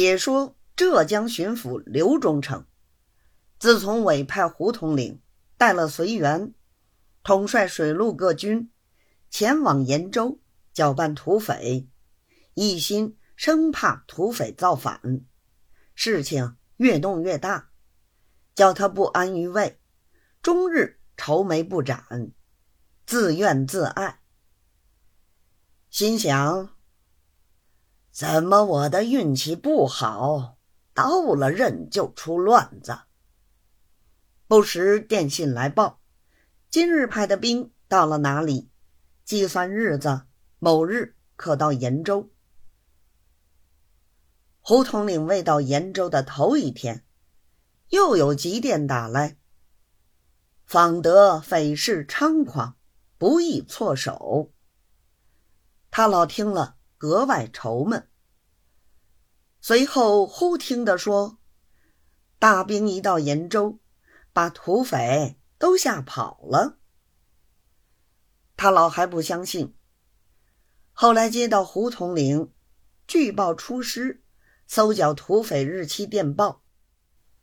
且说浙江巡抚刘忠诚，自从委派胡统领带了随员，统帅水陆各军，前往延州搅拌土匪，一心生怕土匪造反，事情越弄越大，叫他不安于位，终日愁眉不展，自怨自艾，心想。怎么我的运气不好，到了任就出乱子？不时电信来报，今日派的兵到了哪里？计算日子，某日可到延州。胡统领未到延州的头一天，又有急电打来，访得匪事猖狂，不易措手。他老听了。格外愁闷。随后忽听得说，大兵一到延州，把土匪都吓跑了。他老还不相信。后来接到胡统领据报出师搜剿土匪日期电报，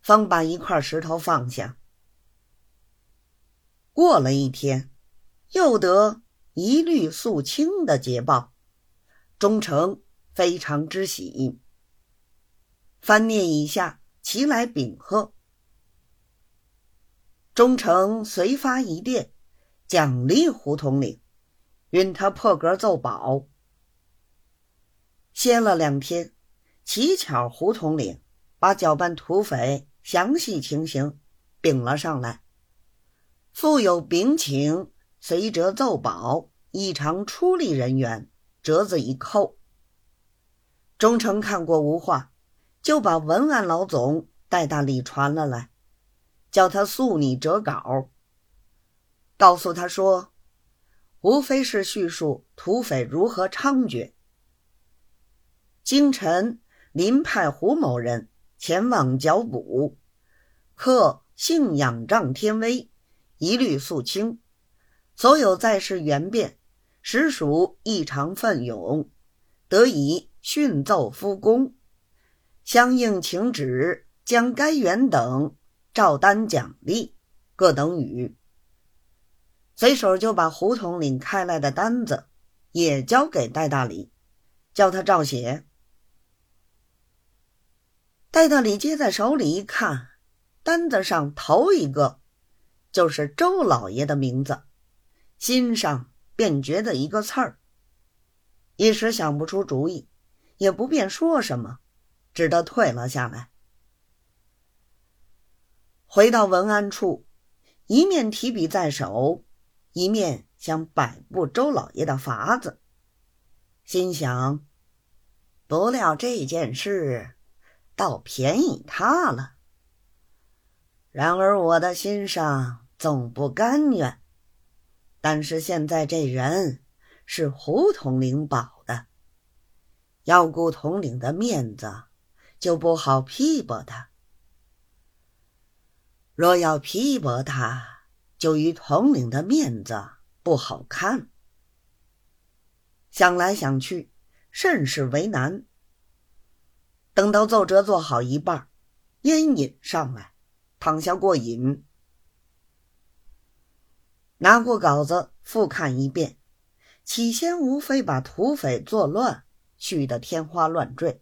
方把一块石头放下。过了一天，又得一律肃清的捷报。忠诚非常之喜，翻念以下，齐来禀贺。忠诚随发一电，奖励胡统领，允他破格奏保。歇了两天，乞巧胡统领把搅拌土匪详细情形禀了上来，附有禀请随折奏保，异常出力人员。折子一扣，忠诚看过无话，就把文案老总带大礼传了来，叫他速拟折稿，告诉他说，无非是叙述土匪如何猖獗。京城临派胡某人前往剿捕，克信仰仗天威，一律肃清，所有在世元变。实属异常奋勇，得以训奏复功，相应请旨将该员等照单奖励，各等语。随手就把胡统领开来的单子也交给戴大礼，叫他照写。戴大礼接在手里一看，单子上头一个就是周老爷的名字，心上。便觉得一个刺儿，一时想不出主意，也不便说什么，只得退了下来。回到文安处，一面提笔在手，一面想摆布周老爷的法子，心想：不料这件事倒便宜他了。然而我的心上总不甘愿。但是现在这人是胡统领保的，要顾统领的面子，就不好批驳他。若要批驳他，就与统领的面子不好看。想来想去，甚是为难。等到奏折做好一半，烟瘾上来，躺下过瘾。拿过稿子复看一遍，起先无非把土匪作乱续得天花乱坠，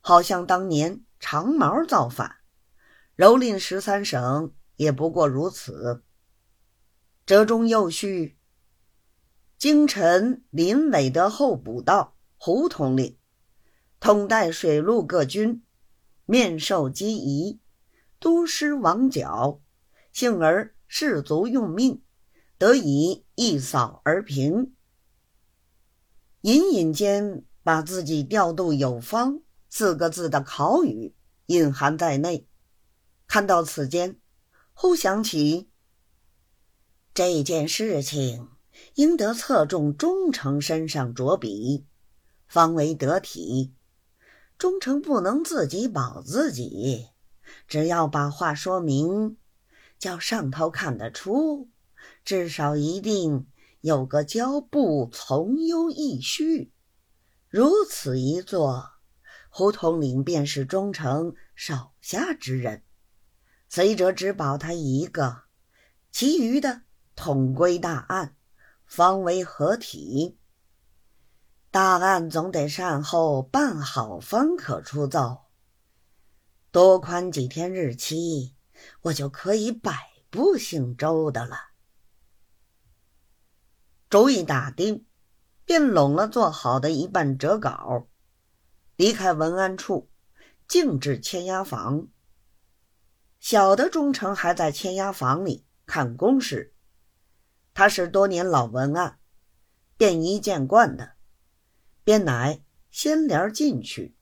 好像当年长毛造反，蹂躏十三省也不过如此。折中又续：京城林伟德候补道胡统领，统带水陆各军，面授机宜，督师王角，幸而士卒用命。得以一扫而平，隐隐间把自己调度有方四个字的考语隐含在内。看到此间，忽想起这件事情，应得侧重忠诚身上着笔，方为得体。忠诚不能自己保自己，只要把话说明，叫上头看得出。至少一定有个胶布从优易序，如此一做，胡统领便是忠诚手下之人，随着只保他一个，其余的统归大案，方为合体。大案总得善后办好，方可出奏。多宽几天日期，我就可以摆布姓周的了。主意打定，便拢了做好的一半折稿。离开文安处，径至签押房。小的忠诚还在签押房里看公事，他是多年老文案，便衣见惯的，便乃掀帘进去，